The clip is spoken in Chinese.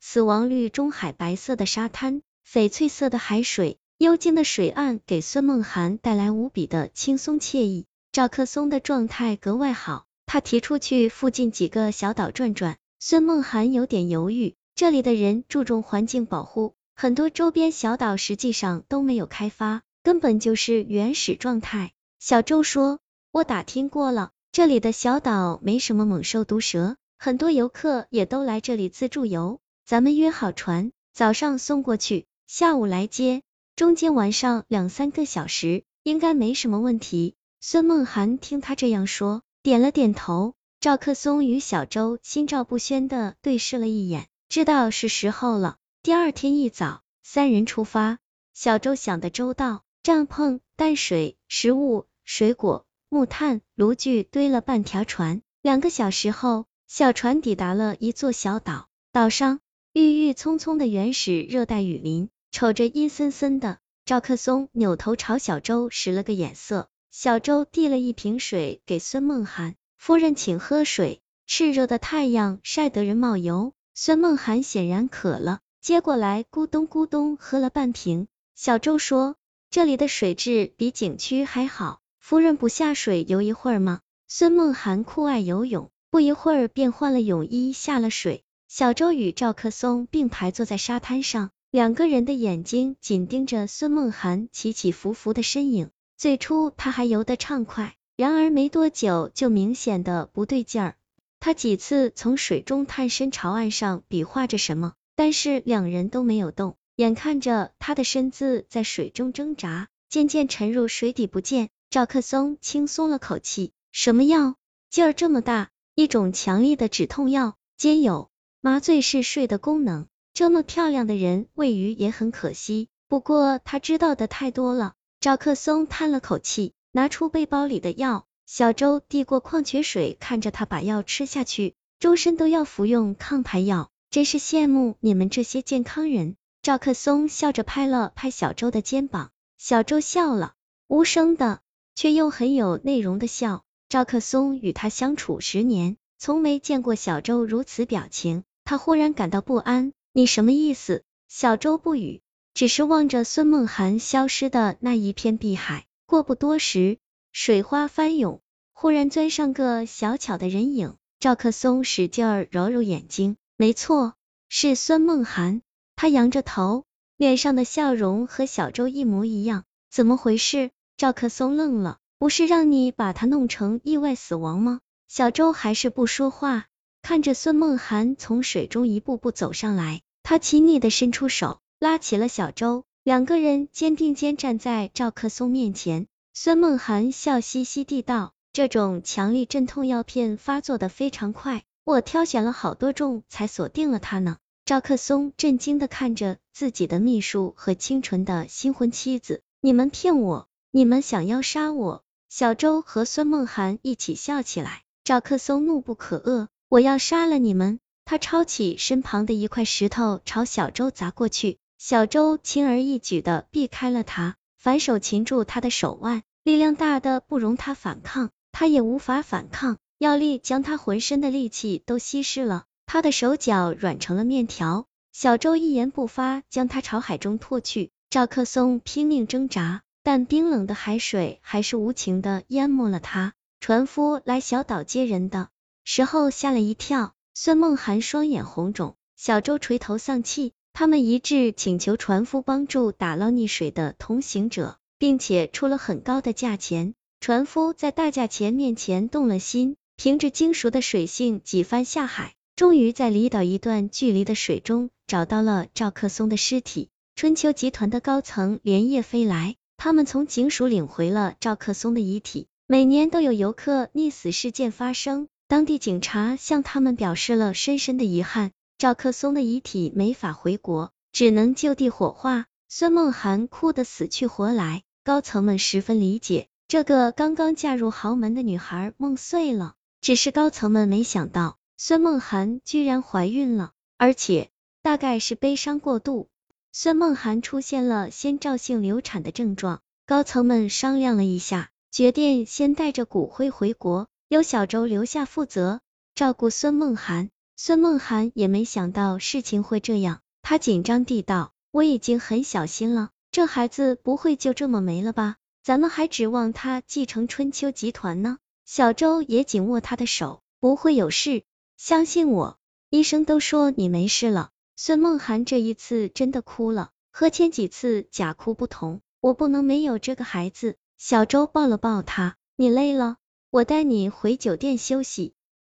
死亡绿中海白色的沙滩，翡翠色的海水，幽静的水岸，给孙梦涵带来无比的轻松惬意。赵克松的状态格外好，他提出去附近几个小岛转转。孙梦涵有点犹豫，这里的人注重环境保护，很多周边小岛实际上都没有开发，根本就是原始状态。小周说：“我打听过了，这里的小岛没什么猛兽毒蛇，很多游客也都来这里自助游。咱们约好船，早上送过去，下午来接。”中间玩上两三个小时，应该没什么问题。孙梦涵听他这样说，点了点头。赵克松与小周心照不宣的对视了一眼，知道是时候了。第二天一早，三人出发。小周想的周到，帐篷、淡水、食物、水果、木炭、炉具堆了半条船。两个小时后，小船抵达了一座小岛，岛上郁郁葱葱的原始热带雨林。瞅着阴森森的，赵克松扭头朝小周使了个眼色，小周递了一瓶水给孙梦涵，夫人请喝水。炽热的太阳晒得人冒油，孙梦涵显然渴了，接过来咕咚咕咚喝了半瓶。小周说，这里的水质比景区还好，夫人不下水游一会儿吗？孙梦涵酷爱游泳，不一会儿便换了泳衣下了水。小周与赵克松并排坐在沙滩上。两个人的眼睛紧盯着孙梦涵起起伏伏的身影。最初他还游得畅快，然而没多久就明显的不对劲儿。他几次从水中探身朝岸上比划着什么，但是两人都没有动。眼看着他的身子在水中挣扎，渐渐沉入水底不见。赵克松轻松了口气，什么药？劲儿这么大？一种强力的止痛药，兼有麻醉嗜睡的功能。这么漂亮的人喂鱼也很可惜，不过他知道的太多了。赵克松叹了口气，拿出背包里的药。小周递过矿泉水，看着他把药吃下去，终身都要服用抗排药，真是羡慕你们这些健康人。赵克松笑着拍了拍小周的肩膀，小周笑了，无声的，却又很有内容的笑。赵克松与他相处十年，从没见过小周如此表情，他忽然感到不安。你什么意思？小周不语，只是望着孙梦涵消失的那一片碧海。过不多时，水花翻涌，忽然钻上个小巧的人影。赵克松使劲儿揉揉眼睛，没错，是孙梦涵。他扬着头，脸上的笑容和小周一模一样。怎么回事？赵克松愣了，不是让你把他弄成意外死亡吗？小周还是不说话，看着孙梦涵从水中一步步走上来。他亲昵的伸出手，拉起了小周，两个人肩并肩站在赵克松面前。孙梦涵笑嘻嘻地道：“这种强力镇痛药片发作的非常快，我挑选了好多种才锁定了他呢。”赵克松震惊的看着自己的秘书和清纯的新婚妻子：“你们骗我，你们想要杀我！”小周和孙梦涵一起笑起来。赵克松怒不可遏：“我要杀了你们！”他抄起身旁的一块石头，朝小周砸过去。小周轻而易举的避开了他，反手擒住他的手腕，力量大的不容他反抗，他也无法反抗，药力将他浑身的力气都稀释了，他的手脚软成了面条。小周一言不发，将他朝海中拖去。赵克松拼命挣扎，但冰冷的海水还是无情的淹没了他。船夫来小岛接人的时候吓了一跳。孙梦涵双眼红肿，小周垂头丧气。他们一致请求船夫帮助打捞溺水的同行者，并且出了很高的价钱。船夫在大价钱面前动了心，凭着精熟的水性几番下海，终于在离岛一段距离的水中找到了赵克松的尸体。春秋集团的高层连夜飞来，他们从警署领回了赵克松的遗体。每年都有游客溺死事件发生。当地警察向他们表示了深深的遗憾，赵克松的遗体没法回国，只能就地火化。孙梦涵哭得死去活来，高层们十分理解，这个刚刚嫁入豪门的女孩梦碎了。只是高层们没想到，孙梦涵居然怀孕了，而且大概是悲伤过度，孙梦涵出现了先兆性流产的症状。高层们商量了一下，决定先带着骨灰回国。由小周留下负责照顾孙梦涵。孙梦涵也没想到事情会这样，他紧张地道：“我已经很小心了，这孩子不会就这么没了吧？咱们还指望他继承春秋集团呢。”小周也紧握他的手：“不会有事，相信我，医生都说你没事了。”孙梦涵这一次真的哭了，和前几次假哭不同，我不能没有这个孩子。小周抱了抱他：“你累了，我带你回酒店休息。”